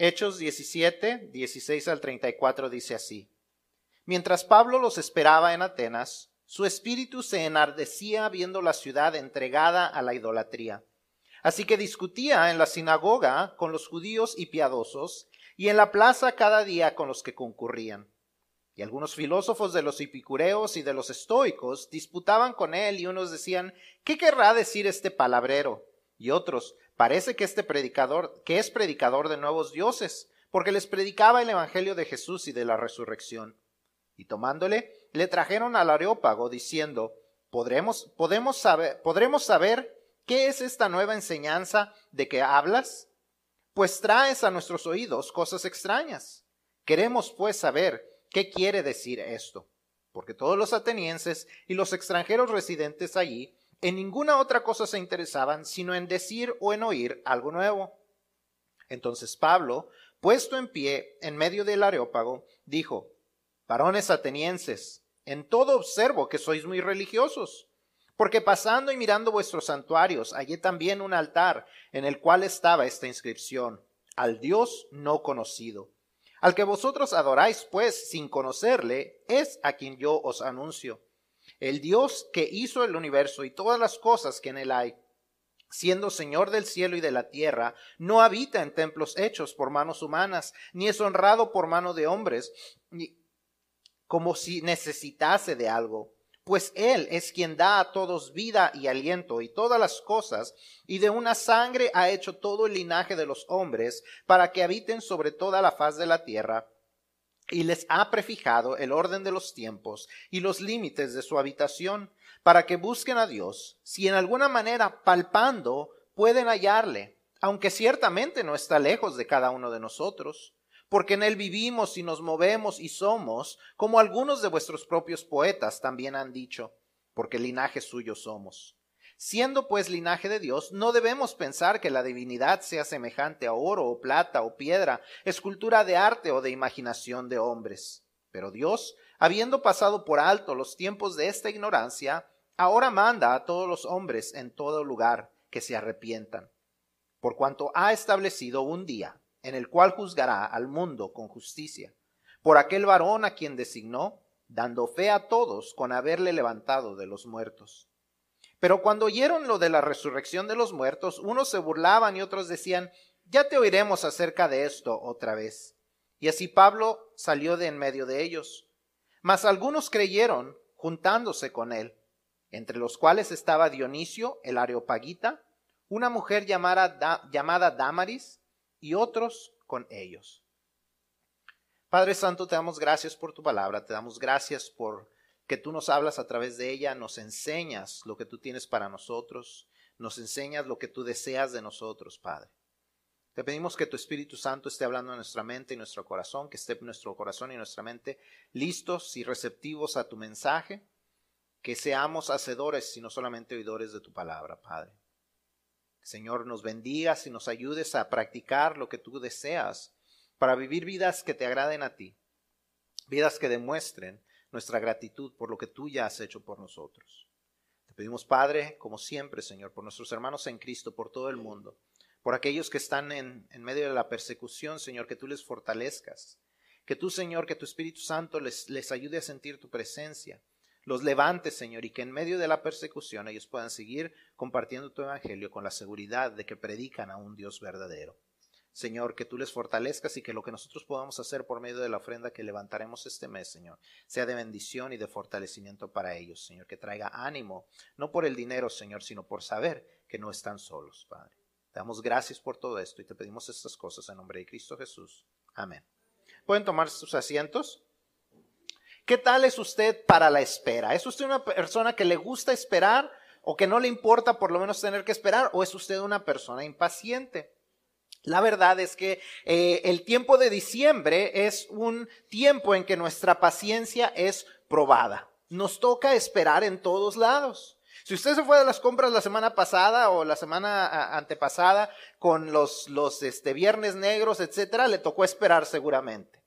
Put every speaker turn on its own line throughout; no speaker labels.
Hechos 17, 16 al 34 dice así. Mientras Pablo los esperaba en Atenas, su espíritu se enardecía viendo la ciudad entregada a la idolatría. Así que discutía en la sinagoga con los judíos y piadosos, y en la plaza cada día con los que concurrían. Y algunos filósofos de los epicureos y de los estoicos disputaban con él, y unos decían, ¿qué querrá decir este palabrero? Y otros, parece que este predicador, que es predicador de nuevos dioses, porque les predicaba el evangelio de Jesús y de la resurrección. Y tomándole, le trajeron al Areópago, diciendo, ¿podremos, podemos saber, ¿podremos saber qué es esta nueva enseñanza de que hablas? Pues traes a nuestros oídos cosas extrañas. Queremos pues saber qué quiere decir esto, porque todos los atenienses y los extranjeros residentes allí en ninguna otra cosa se interesaban sino en decir o en oír algo nuevo. Entonces Pablo, puesto en pie en medio del areópago, dijo, Varones atenienses, en todo observo que sois muy religiosos, porque pasando y mirando vuestros santuarios, hallé también un altar en el cual estaba esta inscripción, al Dios no conocido. Al que vosotros adoráis, pues, sin conocerle, es a quien yo os anuncio el Dios que hizo el universo y todas las cosas que en él hay, siendo Señor del cielo y de la tierra, no habita en templos hechos por manos humanas, ni es honrado por mano de hombres, ni como si necesitase de algo, pues Él es quien da a todos vida y aliento y todas las cosas, y de una sangre ha hecho todo el linaje de los hombres, para que habiten sobre toda la faz de la tierra y les ha prefijado el orden de los tiempos y los límites de su habitación, para que busquen a Dios, si en alguna manera palpando pueden hallarle, aunque ciertamente no está lejos de cada uno de nosotros, porque en él vivimos y nos movemos y somos, como algunos de vuestros propios poetas también han dicho, porque linaje suyo somos. Siendo pues linaje de Dios, no debemos pensar que la divinidad sea semejante a oro o plata o piedra, escultura de arte o de imaginación de hombres. Pero Dios, habiendo pasado por alto los tiempos de esta ignorancia, ahora manda a todos los hombres en todo lugar que se arrepientan, por cuanto ha establecido un día en el cual juzgará al mundo con justicia, por aquel varón a quien designó, dando fe a todos con haberle levantado de los muertos pero cuando oyeron lo de la resurrección de los muertos, unos se burlaban y otros decían, ya te oiremos acerca de esto otra vez. Y así Pablo salió de en medio de ellos. Mas algunos creyeron, juntándose con él, entre los cuales estaba Dionisio, el areopagita, una mujer llamada, llamada Damaris, y otros con ellos. Padre Santo, te damos gracias por tu palabra, te damos gracias por que tú nos hablas a través de ella, nos enseñas lo que tú tienes para nosotros, nos enseñas lo que tú deseas de nosotros, Padre. Te pedimos que tu Espíritu Santo esté hablando en nuestra mente y nuestro corazón, que esté nuestro corazón y nuestra mente listos y receptivos a tu mensaje, que seamos hacedores y no solamente oidores de tu palabra, Padre. Señor, nos bendigas y nos ayudes a practicar lo que tú deseas para vivir vidas que te agraden a ti, vidas que demuestren nuestra gratitud por lo que tú ya has hecho por nosotros. Te pedimos, Padre, como siempre, Señor, por nuestros hermanos en Cristo, por todo el mundo, por aquellos que están en, en medio de la persecución, Señor, que tú les fortalezcas, que tú, Señor, que tu Espíritu Santo les, les ayude a sentir tu presencia, los levantes, Señor, y que en medio de la persecución ellos puedan seguir compartiendo tu Evangelio con la seguridad de que predican a un Dios verdadero. Señor, que tú les fortalezcas y que lo que nosotros podamos hacer por medio de la ofrenda que levantaremos este mes, Señor, sea de bendición y de fortalecimiento para ellos, Señor, que traiga ánimo, no por el dinero, Señor, sino por saber que no están solos, Padre. Te damos gracias por todo esto y te pedimos estas cosas en nombre de Cristo Jesús. Amén. ¿Pueden tomar sus asientos? ¿Qué tal es usted para la espera? ¿Es usted una persona que le gusta esperar o que no le importa por lo menos tener que esperar o es usted una persona impaciente? La verdad es que eh, el tiempo de diciembre es un tiempo en que nuestra paciencia es probada. Nos toca esperar en todos lados. Si usted se fue de las compras la semana pasada o la semana antepasada con los, los este, viernes negros, etcétera, le tocó esperar seguramente.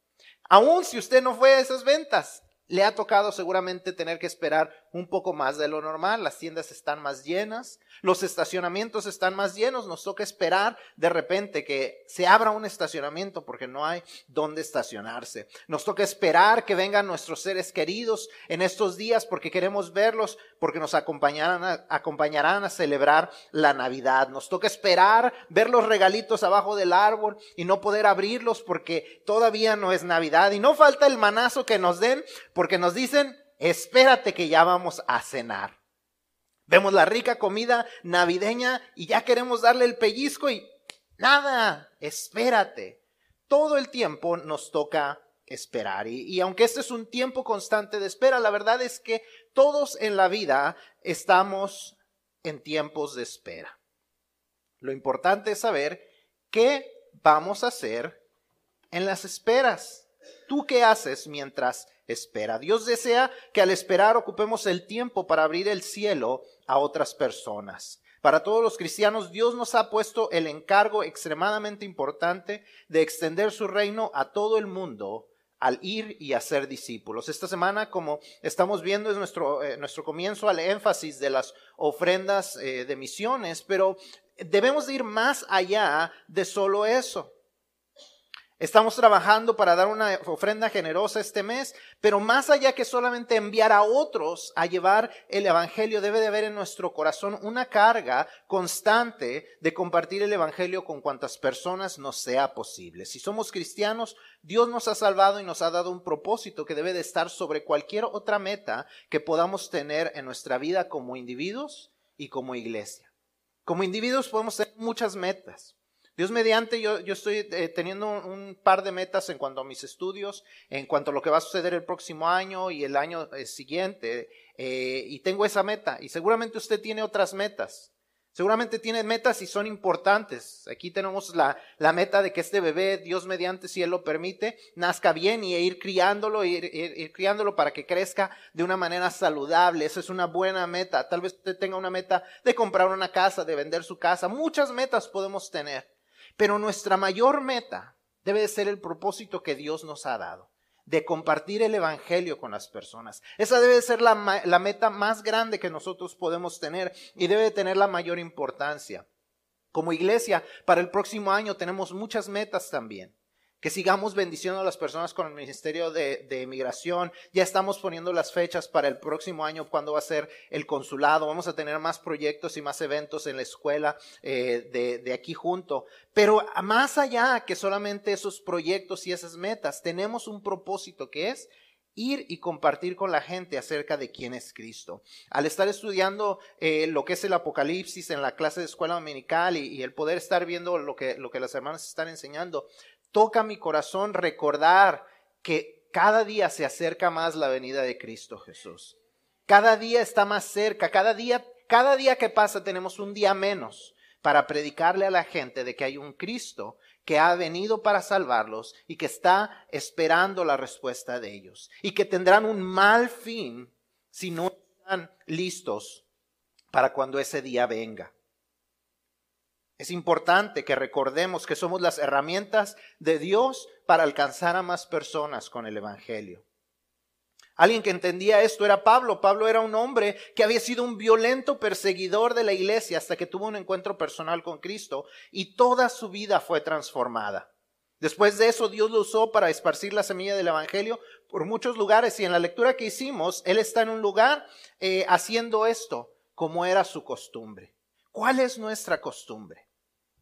Aún si usted no fue a esas ventas, le ha tocado seguramente tener que esperar un poco más de lo normal, las tiendas están más llenas, los estacionamientos están más llenos, nos toca esperar de repente que se abra un estacionamiento porque no hay dónde estacionarse. Nos toca esperar que vengan nuestros seres queridos en estos días porque queremos verlos, porque nos acompañarán a, acompañarán a celebrar la Navidad. Nos toca esperar ver los regalitos abajo del árbol y no poder abrirlos porque todavía no es Navidad. Y no falta el manazo que nos den porque nos dicen, espérate que ya vamos a cenar. Vemos la rica comida navideña y ya queremos darle el pellizco y nada, espérate. Todo el tiempo nos toca esperar. Y, aunque este es un tiempo constante de espera, la verdad es que todos en la vida estamos en tiempos de espera. Lo importante es saber qué vamos a hacer en las esperas. ¿Tú qué haces mientras espera? Dios desea que al esperar ocupemos el tiempo para abrir el cielo a otras personas. Para todos los cristianos, Dios nos ha puesto el encargo extremadamente importante de extender su reino a todo el mundo al ir y hacer discípulos. Esta semana, como estamos viendo, es nuestro, eh, nuestro comienzo al énfasis de las ofrendas eh, de misiones, pero debemos de ir más allá de solo eso. Estamos trabajando para dar una ofrenda generosa este mes, pero más allá que solamente enviar a otros a llevar el Evangelio, debe de haber en nuestro corazón una carga constante de compartir el Evangelio con cuantas personas nos sea posible. Si somos cristianos, Dios nos ha salvado y nos ha dado un propósito que debe de estar sobre cualquier otra meta que podamos tener en nuestra vida como individuos y como iglesia. Como individuos podemos tener muchas metas. Dios mediante, yo, yo estoy eh, teniendo un, par de metas en cuanto a mis estudios, en cuanto a lo que va a suceder el próximo año y el año eh, siguiente, eh, y tengo esa meta. Y seguramente usted tiene otras metas. Seguramente tiene metas y son importantes. Aquí tenemos la, la meta de que este bebé, Dios mediante, si Él lo permite, nazca bien y ir criándolo, ir, ir criándolo para que crezca de una manera saludable. Esa es una buena meta. Tal vez usted tenga una meta de comprar una casa, de vender su casa. Muchas metas podemos tener. Pero nuestra mayor meta debe de ser el propósito que Dios nos ha dado, de compartir el Evangelio con las personas. Esa debe de ser la, meta más grande que nosotros podemos tener y debe de tener la mayor importancia. Como iglesia, para el próximo año tenemos muchas metas también que sigamos bendiciendo a las personas con el Ministerio de, de, Migración. Ya estamos poniendo las fechas para el próximo año, cuando va a ser el consulado. Vamos a tener más proyectos y más eventos en la escuela eh, de, de aquí junto. Pero más allá que solamente esos proyectos y esas metas, tenemos un propósito que es ir y compartir con la gente acerca de quién es Cristo. Al estar estudiando eh, lo que es el Apocalipsis en la clase de escuela dominical y, el poder estar viendo lo que, lo que las hermanas están enseñando, toca mi corazón recordar que cada día se acerca más la venida de Cristo Jesús. Cada día está más cerca, cada día, cada día que pasa tenemos un día menos para predicarle a la gente de que hay un Cristo que ha venido para salvarlos y que está esperando la respuesta de ellos y que tendrán un mal fin si no están listos para cuando ese día venga. Es importante que recordemos que somos las herramientas de Dios para alcanzar a más personas con el Evangelio. Alguien que entendía esto era Pablo. Pablo era un hombre que había sido un violento perseguidor de la iglesia hasta que tuvo un encuentro personal con Cristo y toda su vida fue transformada. Después de eso Dios lo usó para esparcir la semilla del Evangelio por muchos lugares y en la lectura que hicimos, Él está en un lugar eh, haciendo esto como era su costumbre. ¿Cuál es nuestra costumbre?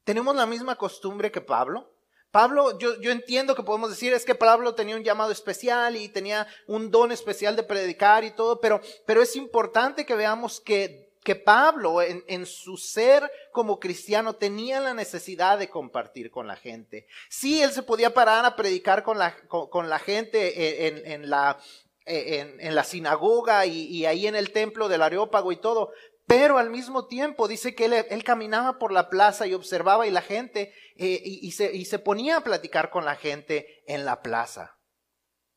¿Tenemos la misma costumbre que Pablo? Pablo, yo, yo, entiendo que podemos decir es que Pablo tenía un llamado especial y tenía un don especial de predicar y todo, pero, pero es importante que veamos que, que Pablo en, en, su ser como cristiano tenía la necesidad de compartir con la gente. Sí, él se podía parar a predicar con la, con, con la gente en, en la, en, en, la sinagoga y, y, ahí en el templo del Areópago y todo, pero al mismo tiempo dice que él, caminaba por la plaza y observaba y la gente, eh, y, se, y, se, ponía a platicar con la gente en la plaza.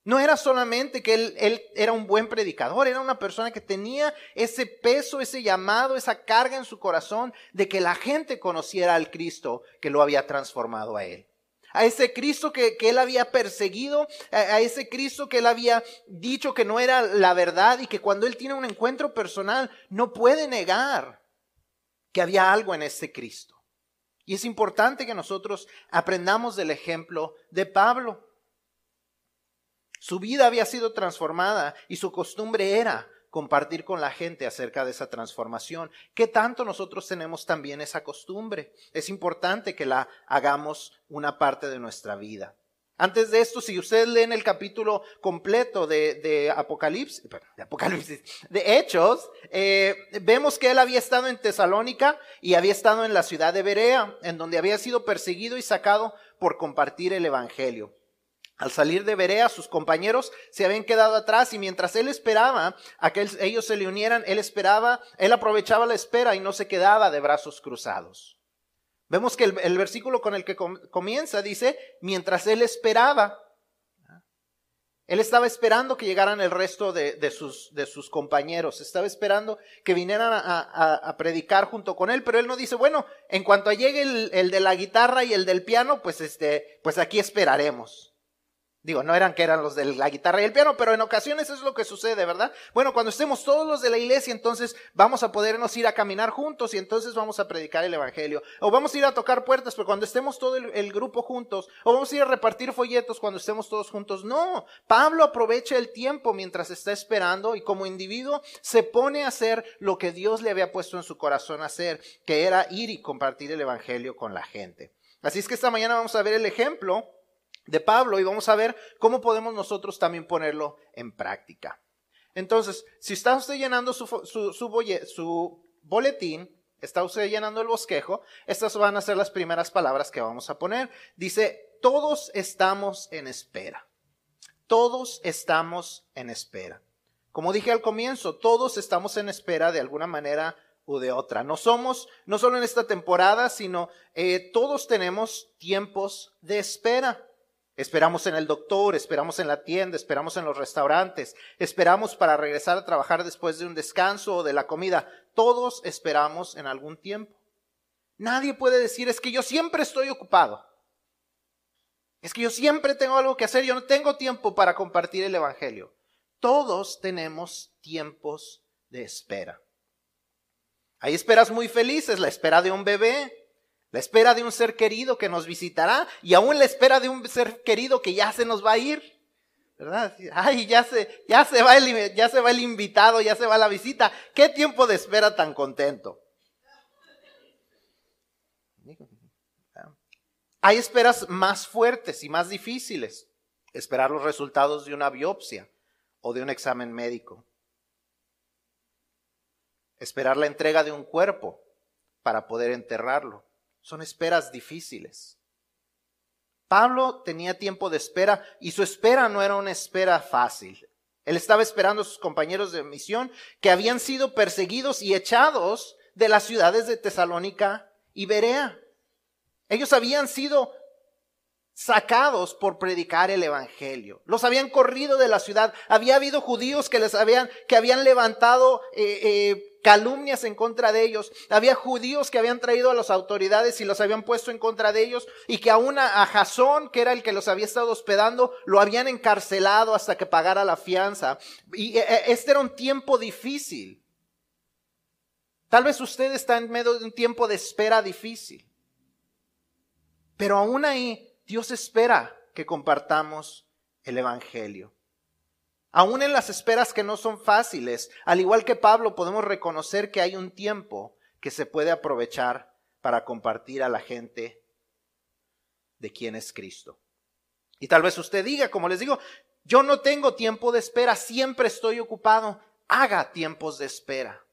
No era solamente que él, él era un buen predicador, era una persona que tenía ese peso, ese llamado, esa carga en su corazón de que la gente conociera al Cristo que lo había transformado a él. A ese Cristo que, él había perseguido, a, ese Cristo que él había dicho que no era la verdad y que cuando él tiene un encuentro personal no puede negar que había algo en ese Cristo. Y es importante que nosotros aprendamos del ejemplo de Pablo. Su vida había sido transformada y su costumbre era compartir con la gente acerca de esa transformación. ¿Qué tanto nosotros tenemos también esa costumbre? Es importante que la hagamos una parte de nuestra vida. Antes de esto, si ustedes leen el capítulo completo de, Apocalipsis, de Apocalipsis, de Hechos, eh, vemos que él había estado en Tesalónica y había estado en la ciudad de Berea, en donde había sido perseguido y sacado por compartir el Evangelio. Al salir de Berea, sus compañeros se habían quedado atrás y mientras él esperaba a que ellos se le unieran, él esperaba, él aprovechaba la espera y no se quedaba de brazos cruzados. Vemos que el, versículo con el que comienza dice, mientras él esperaba, él estaba esperando que llegaran el resto de, sus, de sus, compañeros, estaba esperando que vinieran a, predicar junto con él, pero él no dice, bueno, en cuanto llegue el, el, de la guitarra y el del piano, pues, este, pues aquí esperaremos. Digo, no eran que eran los de la guitarra y el piano, pero en ocasiones es lo que sucede, ¿verdad? Bueno, cuando estemos todos los de la iglesia, entonces vamos a podernos ir a caminar juntos y entonces vamos a predicar el evangelio. O vamos a ir a tocar puertas, pero cuando estemos todo el, grupo juntos. O vamos a ir a repartir folletos cuando estemos todos juntos. No, Pablo aprovecha el tiempo mientras está esperando y como individuo se pone a hacer lo que Dios le había puesto en su corazón hacer, que era ir y compartir el evangelio con la gente. Así es que esta mañana vamos a ver el ejemplo de Pablo y vamos a ver cómo podemos nosotros también ponerlo en práctica. Entonces, si está usted llenando su, boletín, está usted llenando el bosquejo, estas van a ser las primeras palabras que vamos a poner. Dice, todos estamos en espera. Todos estamos en espera. Como dije al comienzo, todos estamos en espera de alguna manera u de otra. No somos, no solo en esta temporada, sino eh, todos tenemos tiempos de espera. Esperamos en el doctor, esperamos en la tienda, esperamos en los restaurantes, esperamos para regresar a trabajar después de un descanso o de la comida. Todos esperamos en algún tiempo. Nadie puede decir es que yo siempre estoy ocupado. Es que yo siempre tengo algo que hacer, yo no tengo tiempo para compartir el Evangelio. Todos tenemos tiempos de espera. Hay esperas muy felices, la espera de un bebé, la espera de un ser querido que nos visitará y aún la espera de un ser querido que ya se nos va a ir. ¿Verdad? Ay, ya se, ya se va el, ya se va el invitado, ya se va la visita. ¿Qué tiempo de espera tan contento? Hay esperas más fuertes y más difíciles. Esperar los resultados de una biopsia o de un examen médico. Esperar la entrega de un cuerpo para poder enterrarlo son esperas difíciles. Pablo tenía tiempo de espera y su espera no era una espera fácil. Él estaba esperando a sus compañeros de misión que habían sido perseguidos y echados de las ciudades de Tesalónica y Berea. Ellos habían sido sacados por predicar el evangelio. Los habían corrido de la ciudad. Había habido judíos que les habían que habían levantado eh, eh, calumnias en contra de ellos. Había judíos que habían traído a las autoridades y los habían puesto en contra de ellos y que aún a, Jasón, que era el que los había estado hospedando, lo habían encarcelado hasta que pagara la fianza. Y e, e, este era un tiempo difícil. Tal vez usted está en medio de un tiempo de espera difícil. Pero aún ahí Dios espera que compartamos el Evangelio. Aún en las esperas que no son fáciles, al igual que Pablo, podemos reconocer que hay un tiempo que se puede aprovechar para compartir a la gente de quién es Cristo. Y tal vez usted diga, como les digo, yo no tengo tiempo de espera, siempre estoy ocupado. Haga tiempos de espera.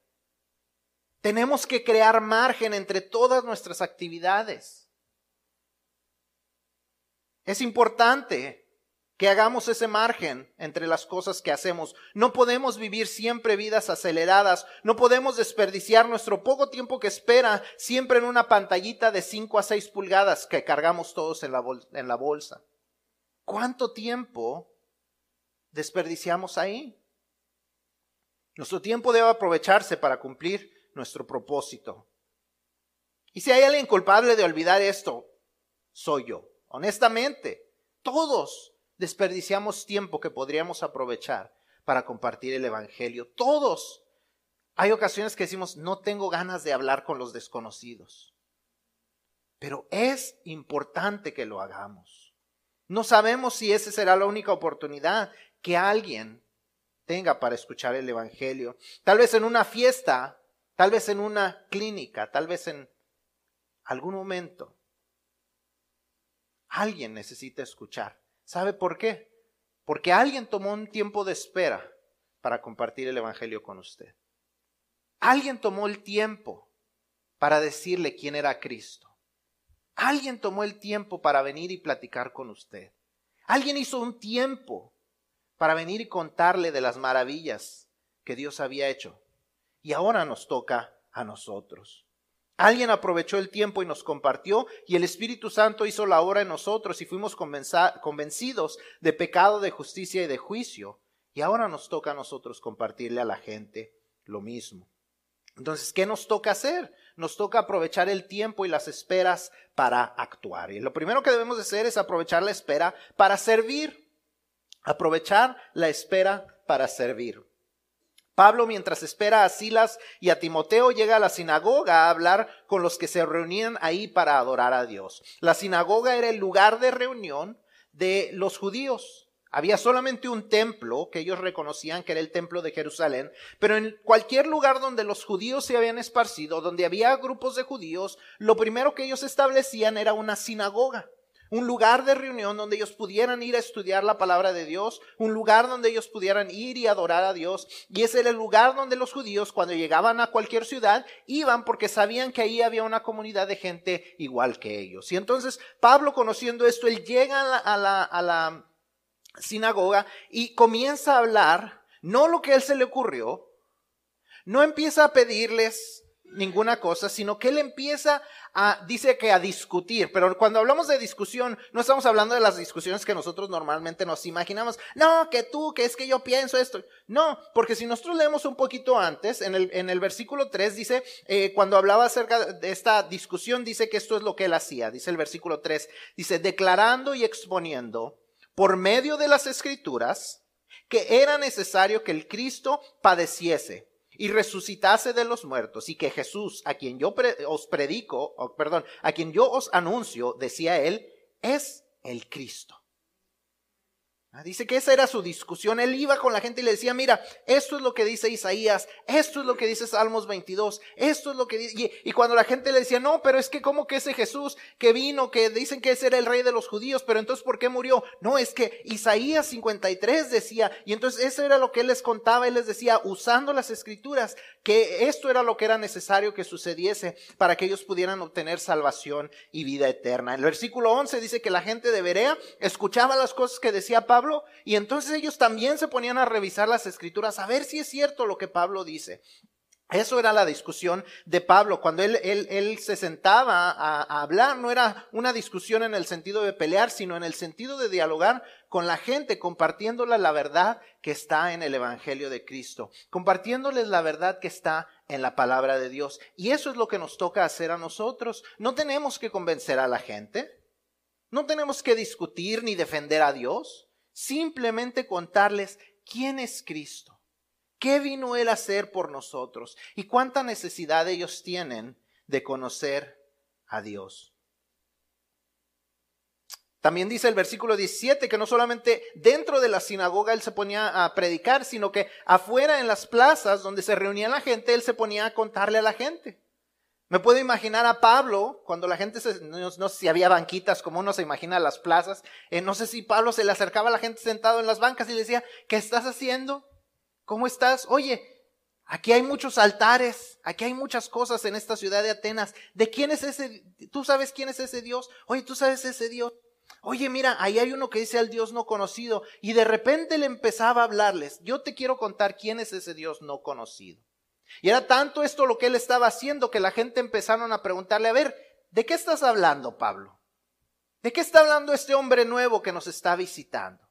Tenemos que crear margen entre todas nuestras actividades. Es importante que hagamos ese margen entre las cosas que hacemos. No podemos vivir siempre vidas aceleradas, no podemos desperdiciar nuestro poco tiempo que espera siempre en una pantallita de 5 a 6 pulgadas que cargamos todos en la, en la bolsa. ¿Cuánto tiempo desperdiciamos ahí? Nuestro tiempo debe aprovecharse para cumplir nuestro propósito. Y si hay alguien culpable de olvidar esto, soy yo honestamente, todos desperdiciamos tiempo que podríamos aprovechar para compartir el Evangelio. Todos. Hay ocasiones que decimos, no tengo ganas de hablar con los desconocidos. Pero es importante que lo hagamos. No sabemos si esa será la única oportunidad que alguien tenga para escuchar el Evangelio. Tal vez en una fiesta, tal vez en una clínica, tal vez en algún momento. Alguien necesita escuchar. ¿Sabe por qué? Porque alguien tomó un tiempo de espera para compartir el Evangelio con usted. Alguien tomó el tiempo para decirle quién era Cristo. Alguien tomó el tiempo para venir y platicar con usted. Alguien hizo un tiempo para venir y contarle de las maravillas que Dios había hecho. Y ahora nos toca a nosotros. Alguien aprovechó el tiempo y nos compartió y el Espíritu Santo hizo la obra en nosotros y fuimos convencidos de pecado, de justicia y de juicio. Y ahora nos toca a nosotros compartirle a la gente lo mismo. Entonces, ¿qué nos toca hacer? Nos toca aprovechar el tiempo y las esperas para actuar. Y lo primero que debemos hacer es aprovechar la espera para servir. Aprovechar la espera para servir. Pablo, mientras espera a Silas y a Timoteo, llega a la sinagoga a hablar con los que se reunían ahí para adorar a Dios. La sinagoga era el lugar de reunión de los judíos. Había solamente un templo que ellos reconocían que era el templo de Jerusalén, pero en cualquier lugar donde los judíos se habían esparcido, donde había grupos de judíos, lo primero que ellos establecían era una sinagoga un lugar de reunión donde ellos pudieran ir a estudiar la palabra de Dios, un lugar donde ellos pudieran ir y adorar a Dios. Y ese era el lugar donde los judíos cuando llegaban a cualquier ciudad iban porque sabían que ahí había una comunidad de gente igual que ellos. Y entonces Pablo conociendo esto, él llega a la, a la, sinagoga y comienza a hablar, no lo que a él se le ocurrió, no empieza a pedirles ninguna cosa, sino que él empieza a, dice que a discutir, pero cuando hablamos de discusión, no estamos hablando de las discusiones que nosotros normalmente nos imaginamos, no, que tú, que es que yo pienso esto, no, porque si nosotros leemos un poquito antes, en el, en el versículo 3 dice, eh, cuando hablaba acerca de esta discusión, dice que esto es lo que él hacía, dice el versículo 3, dice, declarando y exponiendo por medio de las escrituras que era necesario que el Cristo padeciese y resucitase de los muertos y que Jesús, a quien yo os predico, perdón, a quien yo os anuncio, decía él, es el Cristo. Ah, dice que esa era su discusión. Él iba con la gente y le decía, mira, esto es lo que dice Isaías, esto es lo que dice Salmos 22, esto es lo que dice... Y, cuando la gente le decía, no, pero es que como que ese Jesús que vino, que dicen que ese era el rey de los judíos, pero entonces ¿por qué murió? No, es que Isaías 53 decía, y entonces eso era lo que él les contaba, él les decía, usando las escrituras, que esto era lo que era necesario que sucediese para que ellos pudieran obtener salvación y vida eterna. El versículo 11 dice que la gente de Berea escuchaba las cosas que decía Pablo, y entonces ellos también se ponían a revisar las escrituras a ver si es cierto lo que Pablo dice. Eso era la discusión de Pablo. Cuando él, se sentaba a, a, hablar, no era una discusión en el sentido de pelear, sino en el sentido de dialogar con la gente, compartiéndole la verdad que está en el Evangelio de Cristo, compartiéndoles la verdad que está en la palabra de Dios. Y eso es lo que nos toca hacer a nosotros. No tenemos que convencer a la gente, no tenemos que discutir ni defender a Dios. Simplemente contarles quién es Cristo, qué vino Él a hacer por nosotros y cuánta necesidad ellos tienen de conocer a Dios. También dice el versículo 17 que no solamente dentro de la sinagoga él se ponía a predicar, sino que afuera en las plazas donde se reunía la gente, él se ponía a contarle a la gente. Me puedo imaginar a Pablo, cuando la gente, se, no, sé si había banquitas como uno se imagina las plazas, eh, no sé si Pablo se le acercaba a la gente sentado en las bancas y le decía, ¿qué estás haciendo? ¿Cómo estás? Oye, aquí hay muchos altares, aquí hay muchas cosas en esta ciudad de Atenas. ¿De quién es ese? ¿Tú sabes quién es ese Dios? Oye, ¿tú sabes ese Dios? Oye, mira, ahí hay uno que dice al Dios no conocido y de repente le empezaba a hablarles. Yo te quiero contar quién es ese Dios no conocido. Y era tanto esto lo que él estaba haciendo que la gente empezaron a preguntarle, a ver, ¿de qué estás hablando, Pablo? ¿De qué está hablando este hombre nuevo que nos está visitando?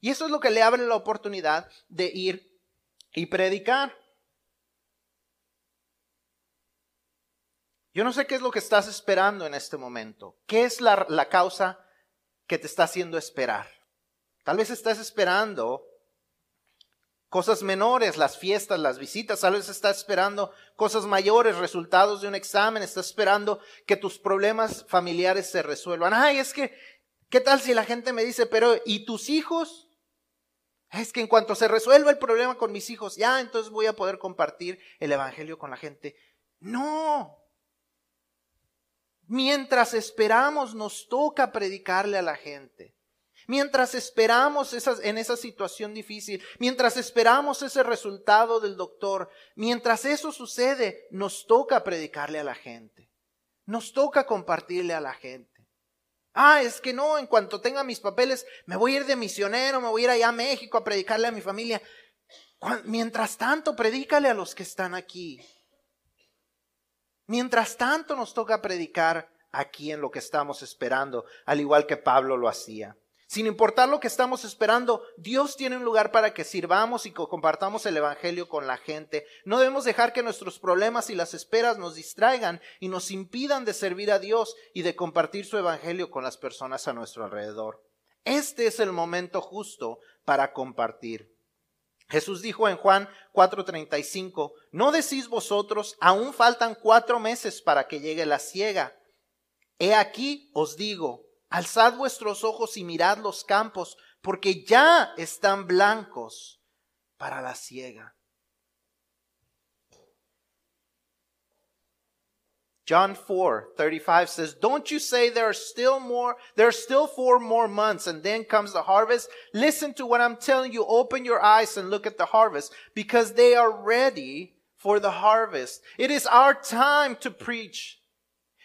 Y eso es lo que le abre la oportunidad de ir y predicar. Yo no sé qué es lo que estás esperando en este momento. ¿Qué es la, la causa que te está haciendo esperar. Tal vez estás esperando cosas menores, las fiestas, las visitas, tal vez estás esperando cosas mayores, resultados de un examen, estás esperando que tus problemas familiares se resuelvan. Ay, es que, ¿qué tal si la gente me dice, pero ¿y tus hijos? Es que en cuanto se resuelva el problema con mis hijos, ya entonces voy a poder compartir el Evangelio con la gente. No. Mientras esperamos, nos toca predicarle a la gente. Mientras esperamos en esa situación difícil, mientras esperamos ese resultado del doctor, mientras eso sucede, nos toca predicarle a la gente. Nos toca compartirle a la gente. Ah, es que no, en cuanto tenga mis papeles, me voy a ir de misionero, me voy a ir allá a México a predicarle a mi familia. Mientras tanto, predícale a los que están aquí. Mientras tanto, nos toca predicar aquí en lo que estamos esperando, al igual que Pablo lo hacía. Sin importar lo que estamos esperando, Dios tiene un lugar para que sirvamos y compartamos el Evangelio con la gente. No debemos dejar que nuestros problemas y las esperas nos distraigan y nos impidan de servir a Dios y de compartir su Evangelio con las personas a nuestro alrededor. Este es el momento justo para compartir. Jesús dijo en Juan 4:35, ¿no decís vosotros, aún faltan cuatro meses para que llegue la ciega? He aquí os digo, Alzad vuestros ojos y mirad los campos, porque ya están blancos para la siega. John 4, 35 says, Don't you say there are still more, there are still four more months and then comes the harvest? Listen to what I'm telling you. Open your eyes and look at the harvest because they are ready for the harvest. It is our time to preach.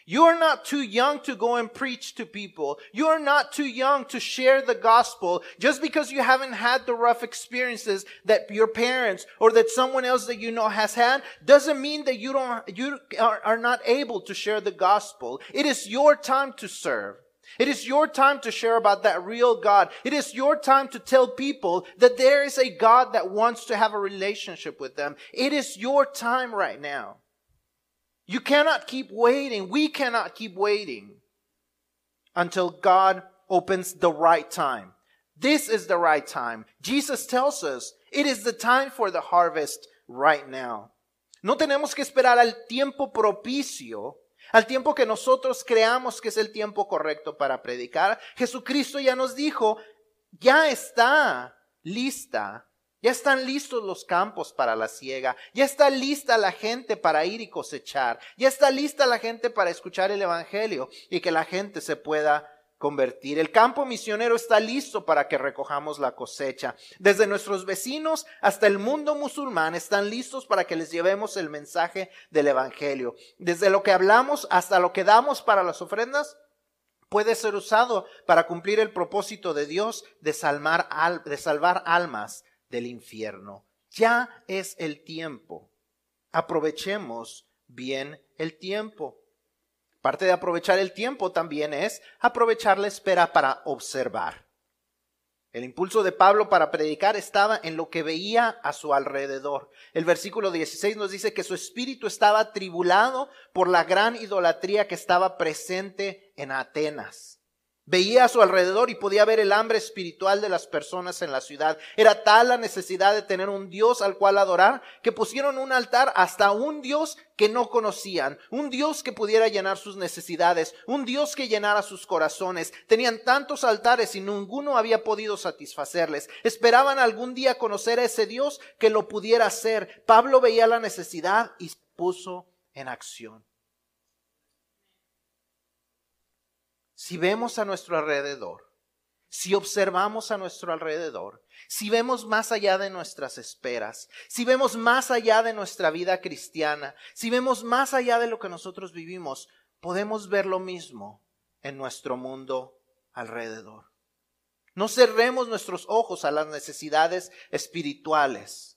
You're not too young to go and preach to people. You're not too young to share the gospel just because you haven't had the rough experiences that your parents or that someone else that you know has had doesn't mean that you don't, you are, are not able to share the gospel. It is your time to serve. It is your time to share about that real God. It is your time to tell people that there is a God that wants to have a relationship with them. It is your time right now. You cannot keep waiting. We cannot keep waiting until God opens the right time. This is the right time. Jesus tells us it is the time for the harvest right now. No tenemos que esperar al tiempo propicio, al tiempo que nosotros creamos que es el tiempo correcto para predicar. Jesucristo ya nos dijo, ya está lista ya están listos los campos para la siega. Ya está lista la gente para ir y cosechar. Ya está lista la gente para escuchar el Evangelio y que la gente se pueda convertir. El campo misionero está listo para que recojamos la cosecha. Desde nuestros vecinos hasta el mundo musulmán están listos para que les llevemos el mensaje del Evangelio. Desde lo que hablamos hasta lo que damos para las ofrendas puede ser usado para cumplir el propósito de Dios de salvar, de salvar almas del infierno. Ya es el tiempo. Aprovechemos bien el tiempo. Parte de aprovechar el tiempo también es aprovechar la espera para observar. El impulso de Pablo para predicar estaba en lo que veía a su alrededor. El versículo 16 nos dice que su espíritu estaba atribulado por la gran idolatría que estaba presente en Atenas. Veía a su alrededor y podía ver el hambre espiritual de las personas en la ciudad. Era tal la necesidad de tener un Dios al cual adorar que pusieron un altar hasta un Dios que no conocían, un Dios que pudiera llenar sus necesidades, un Dios que llenara sus corazones. Tenían tantos altares y ninguno había podido satisfacerles. Esperaban algún día conocer a ese Dios que lo pudiera hacer. Pablo veía la necesidad y se puso en acción. Si vemos a nuestro alrededor, si observamos a nuestro alrededor, si vemos más allá de nuestras esperas, si vemos más allá de nuestra vida cristiana, si vemos más allá de lo que nosotros vivimos, podemos ver lo mismo en nuestro mundo alrededor. No cerremos nuestros ojos a las necesidades espirituales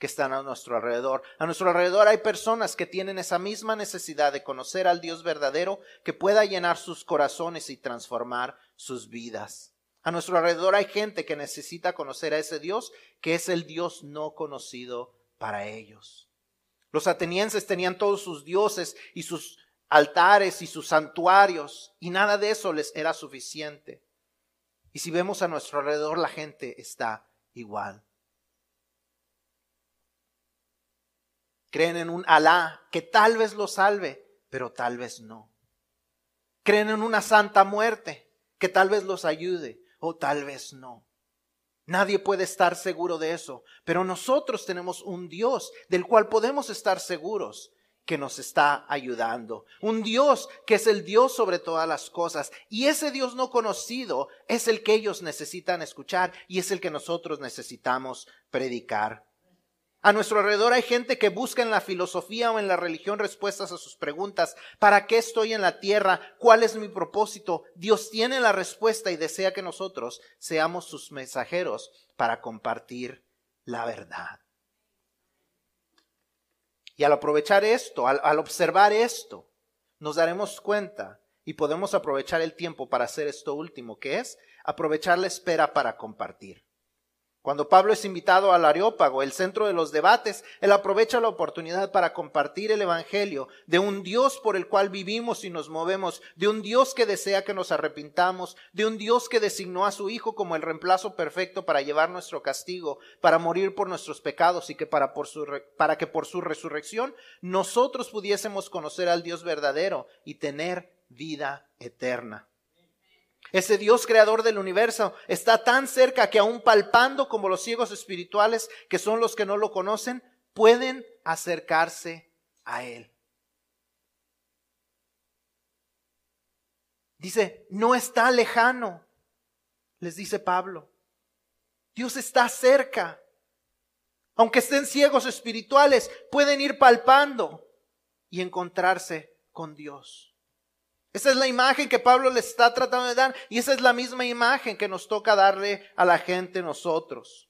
que están a nuestro alrededor. A nuestro alrededor hay personas que tienen esa misma necesidad de conocer al Dios verdadero que pueda llenar sus corazones y transformar sus vidas. A nuestro alrededor hay gente que necesita conocer a ese Dios que es el Dios no conocido para ellos. Los atenienses tenían todos sus dioses y sus altares y sus santuarios y nada de eso les era suficiente. Y si vemos a nuestro alrededor, la gente está igual. Creen en un Alá que tal vez lo salve, pero tal vez no. Creen en una santa muerte que tal vez los ayude o tal vez no. Nadie puede estar seguro de eso, pero nosotros tenemos un Dios del cual podemos estar seguros que nos está ayudando. Un Dios que es el Dios sobre todas las cosas. Y ese Dios no conocido es el que ellos necesitan escuchar y es el que nosotros necesitamos predicar. A nuestro alrededor hay gente que busca en la filosofía o en la religión respuestas a sus preguntas. ¿Para qué estoy en la tierra? ¿Cuál es mi propósito? Dios tiene la respuesta y desea que nosotros seamos sus mensajeros para compartir la verdad. Y al aprovechar esto, al, observar esto, nos daremos cuenta y podemos aprovechar el tiempo para hacer esto último, que es aprovechar la espera para compartir. Cuando Pablo es invitado al Areópago, el centro de los debates, él aprovecha la oportunidad para compartir el Evangelio de un Dios por el cual vivimos y nos movemos, de un Dios que desea que nos arrepintamos, de un Dios que designó a su Hijo como el reemplazo perfecto para llevar nuestro castigo, para morir por nuestros pecados y que para, para que por su resurrección nosotros pudiésemos conocer al Dios verdadero y tener vida eterna. Ese Dios creador del universo está tan cerca que aún palpando como los ciegos espirituales, que son los que no lo conocen, pueden acercarse a Él. Dice, no está lejano, les dice Pablo. Dios está cerca. Aunque estén ciegos espirituales, pueden ir palpando y encontrarse con Dios. Esa es la imagen que Pablo le está tratando de dar y esa es la misma imagen que nos toca darle a la gente nosotros.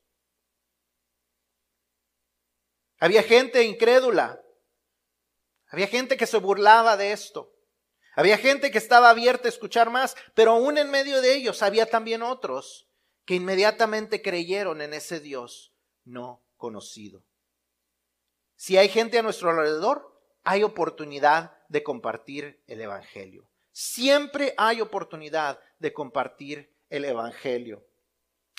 Había gente incrédula, había gente que se burlaba de esto, había gente que estaba abierta a escuchar más, pero aún en medio de ellos había también otros que inmediatamente creyeron en ese Dios no conocido. Si hay gente a nuestro alrededor, hay oportunidad de compartir el Evangelio. Siempre hay oportunidad de compartir el Evangelio.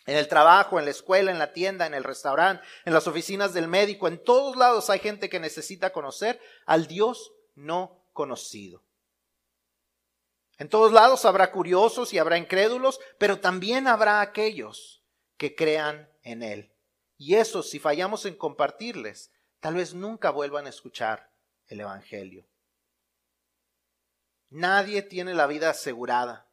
En el trabajo, en la escuela, en la tienda, en el restaurante, en las oficinas del médico, en todos lados hay gente que necesita conocer al Dios no conocido. En todos lados habrá curiosos y habrá incrédulos, pero también habrá aquellos que crean en Él. Y esos, si fallamos en compartirles, tal vez nunca vuelvan a escuchar el Evangelio. Nadie tiene la vida asegurada.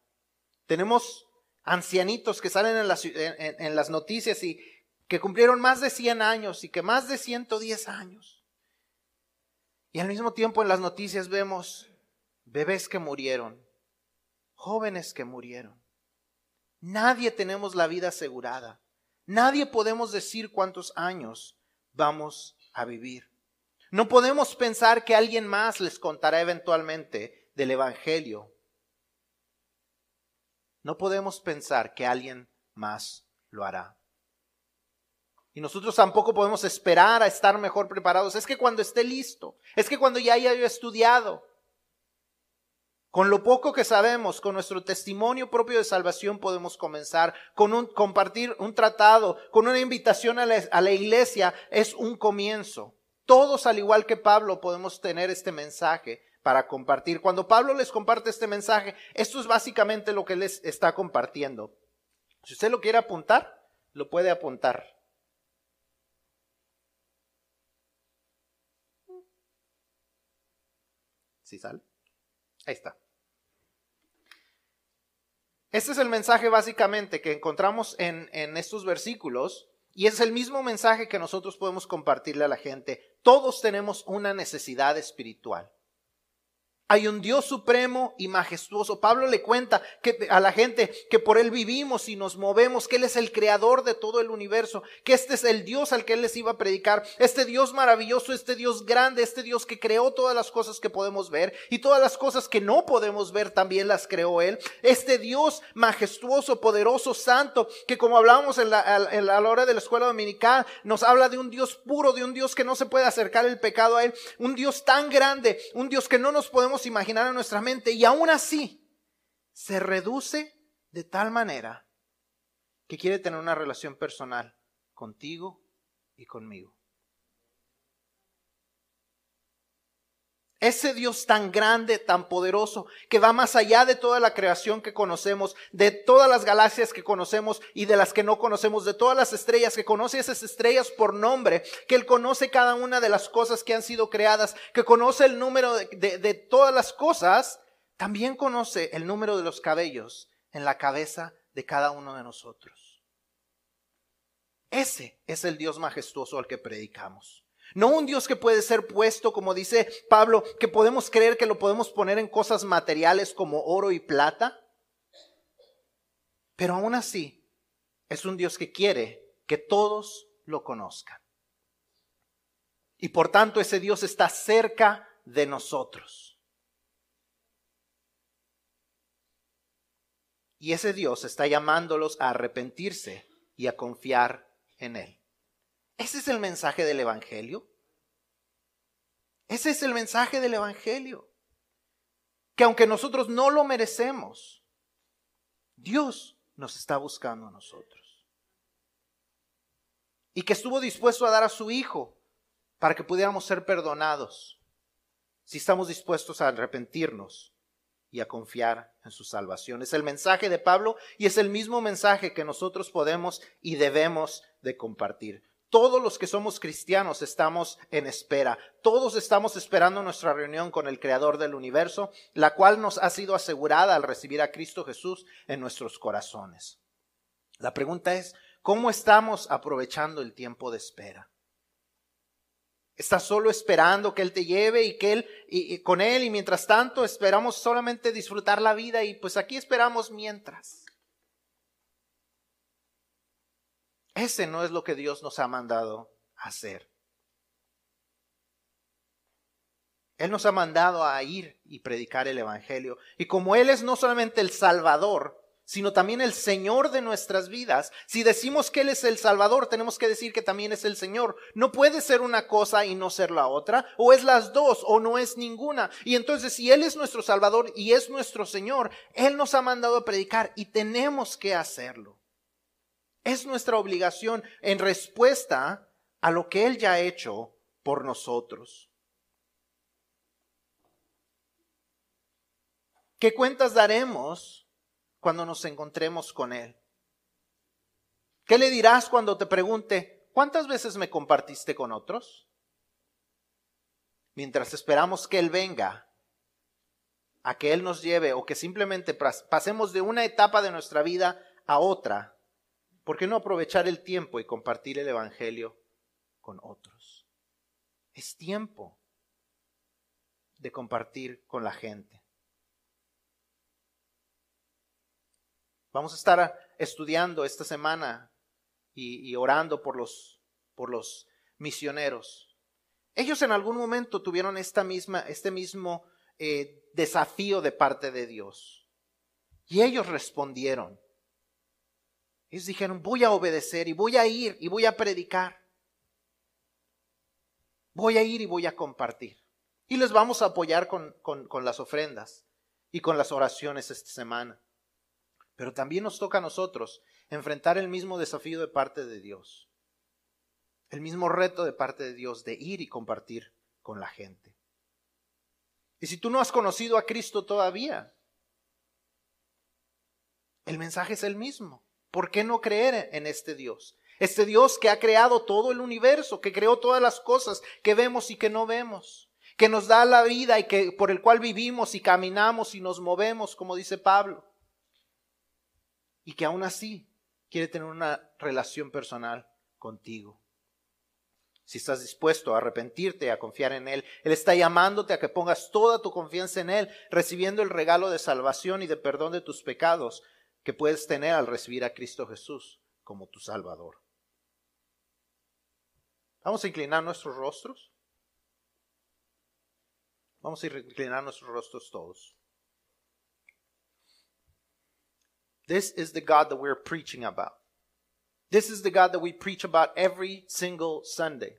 Tenemos ancianitos que salen en las, noticias y que cumplieron más de 100 años y que más de 110 años. Y al mismo tiempo en las noticias vemos bebés que murieron, jóvenes que murieron. Nadie tenemos la vida asegurada. Nadie podemos decir cuántos años vamos a vivir. No podemos pensar que alguien más les contará eventualmente del Evangelio, no podemos pensar que alguien más lo hará. Y nosotros tampoco podemos esperar a estar mejor preparados. Es que cuando esté listo, es que cuando ya haya estudiado, con lo poco que sabemos, con nuestro testimonio propio de salvación podemos comenzar, con un compartir un tratado, con una invitación a la, a la iglesia, es un comienzo. Todos, al igual que Pablo, podemos tener este mensaje para compartir. Cuando Pablo les comparte este mensaje, esto es básicamente lo que les está compartiendo. Si usted lo quiere apuntar, lo puede apuntar. ¿Sí sale? Ahí está. Este es el mensaje básicamente que encontramos en, en estos versículos y es el mismo mensaje que nosotros podemos compartirle a la gente. Todos tenemos una necesidad espiritual. Hay un Dios supremo y majestuoso. Pablo le cuenta que, a la gente que por Él vivimos y nos movemos, que Él es el creador de todo el universo, que este es el Dios al que Él les iba a predicar, este Dios maravilloso, este Dios grande, este Dios que creó todas las cosas que podemos ver y todas las cosas que no podemos ver también las creó Él. Este Dios majestuoso, poderoso, santo, que como hablábamos en la, a la hora de la escuela dominical, nos habla de un Dios puro, de un Dios que no se puede acercar el pecado a Él, un Dios tan grande, un Dios que no nos podemos imaginar en nuestra mente y aún así se reduce de tal manera que quiere tener una relación personal contigo y conmigo. Ese Dios tan grande, tan poderoso, que va más allá de toda la creación que conocemos, de todas las galaxias que conocemos y de las que no conocemos, de todas las estrellas, que conoce esas estrellas por nombre, que Él conoce cada una de las cosas que han sido creadas, que conoce el número de, de todas las cosas, también conoce el número de los cabellos en la cabeza de cada uno de nosotros. Ese es el Dios majestuoso al que predicamos. No un Dios que puede ser puesto, como dice Pablo, que podemos creer que lo podemos poner en cosas materiales como oro y plata. Pero aún así, es un Dios que quiere que todos lo conozcan. Y por tanto ese Dios está cerca de nosotros. Y ese Dios está llamándolos a arrepentirse y a confiar en Él. Ese es el mensaje del Evangelio. Ese es el mensaje del Evangelio. Que aunque nosotros no lo merecemos, Dios nos está buscando a nosotros. Y que estuvo dispuesto a dar a su Hijo para que pudiéramos ser perdonados si estamos dispuestos a arrepentirnos y a confiar en su salvación. Es el mensaje de Pablo y es el mismo mensaje que nosotros podemos y debemos de compartir. Todos los que somos cristianos estamos en espera. Todos estamos esperando nuestra reunión con el Creador del universo, la cual nos ha sido asegurada al recibir a Cristo Jesús en nuestros corazones. La pregunta es, ¿cómo estamos aprovechando el tiempo de espera? ¿Estás solo esperando que Él te lleve y que Él, y, con Él, y mientras tanto esperamos solamente disfrutar la vida y pues aquí esperamos mientras? Ese no es lo que Dios nos ha mandado hacer. Él nos ha mandado a ir y predicar el Evangelio. Y como Él es no solamente el Salvador, sino también el Señor de nuestras vidas. Si decimos que Él es el Salvador, tenemos que decir que también es el Señor. No puede ser una cosa y no ser la otra, o es las dos, o no es ninguna. Y entonces, si Él es nuestro Salvador y es nuestro Señor, Él nos ha mandado a predicar y tenemos que hacerlo. Es nuestra obligación en respuesta a lo que Él ya ha hecho por nosotros. ¿Qué cuentas daremos cuando nos encontremos con Él? ¿Qué le dirás cuando te pregunte, ¿cuántas veces me compartiste con otros? Mientras esperamos que Él venga, a que Él nos lleve o que simplemente pasemos de una etapa de nuestra vida a otra, ¿Por qué no aprovechar el tiempo y compartir el Evangelio con otros? Es tiempo de compartir con la gente. Vamos a estar estudiando esta semana y, orando por los, por los misioneros. Ellos en algún momento tuvieron esta misma, este mismo eh, desafío de parte de Dios. Y ellos respondieron. Ellos dijeron, voy a obedecer y voy a ir y voy a predicar. Voy a ir y voy a compartir. Y les vamos a apoyar con, con, las ofrendas y con las oraciones esta semana. Pero también nos toca a nosotros enfrentar el mismo desafío de parte de Dios. El mismo reto de parte de Dios de ir y compartir con la gente. Y si tú no has conocido a Cristo todavía, el mensaje es el mismo. ¿Por qué no creer en este Dios? Este Dios que ha creado todo el universo, que creó todas las cosas que vemos y que no vemos, que nos da la vida y que por el cual vivimos y caminamos y nos movemos, como dice Pablo. Y que aún así quiere tener una relación personal contigo. Si estás dispuesto a arrepentirte, a confiar en Él, Él está llamándote a que pongas toda tu confianza en Él, recibiendo el regalo de salvación y de perdón de tus pecados, que puedes tener al recibir a Cristo Jesús como tu Salvador. Vamos a inclinar nuestros rostros. Vamos a inclinar nuestros rostros todos. This is the God that we're preaching about. This is the God that we preach about every single Sunday.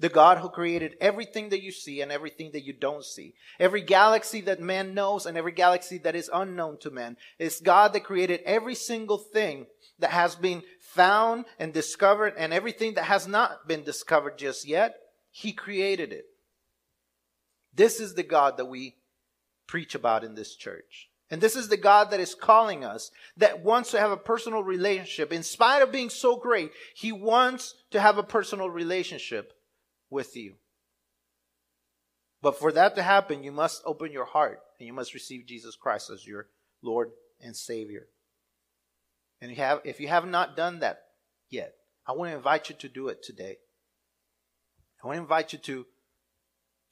The God who created everything that you see and everything that you don't see. Every galaxy that man knows and every galaxy that is unknown to man. It's God that created every single thing that has been found and discovered and everything that has not been discovered just yet. He created it. This is the God that we preach about in this church. And this is the God that is calling us, that wants to have a personal relationship. In spite of being so great, He wants to have a personal relationship with you. But for that to happen, you must open your heart and you must receive Jesus Christ as your Lord and Savior. And you have, if you have not done that yet, I want to invite you to do it today. I want to invite you to,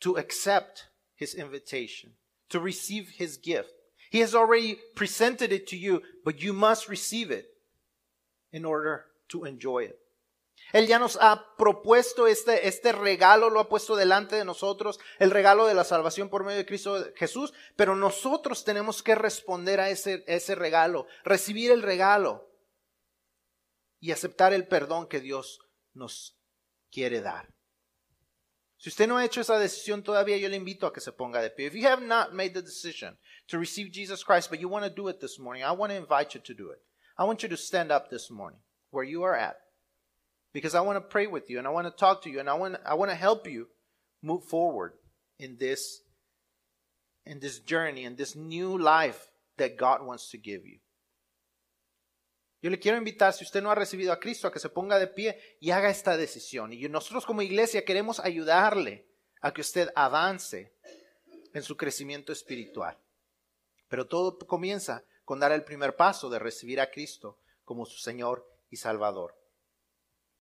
to accept His invitation, to receive His gift. He has already presented it to you, but you must receive it in order to enjoy it. Él ya nos ha propuesto este, este regalo, lo ha puesto delante de nosotros, el regalo de la salvación por medio de Cristo Jesús, pero nosotros tenemos que responder a ese, ese regalo, recibir el regalo y aceptar el perdón que Dios nos quiere dar. Si usted no ha hecho esa decisión todavía, yo le invito a que se ponga de pie. If you have not made the decision to receive Jesus Christ, but you want to do it this morning, I want to invite you to do it. I want you to stand up this morning where you are at because I want to pray with you and I want to talk to you and I want I want to help you move forward in this in this journey in this new life that God wants to give you. Yo le quiero invitar, si usted no ha recibido a Cristo, a que se ponga de pie y haga esta decisión. Y nosotros como iglesia queremos ayudarle a que usted avance en su crecimiento espiritual. Pero todo comienza con dar el primer paso de recibir a Cristo como su Señor y Salvador.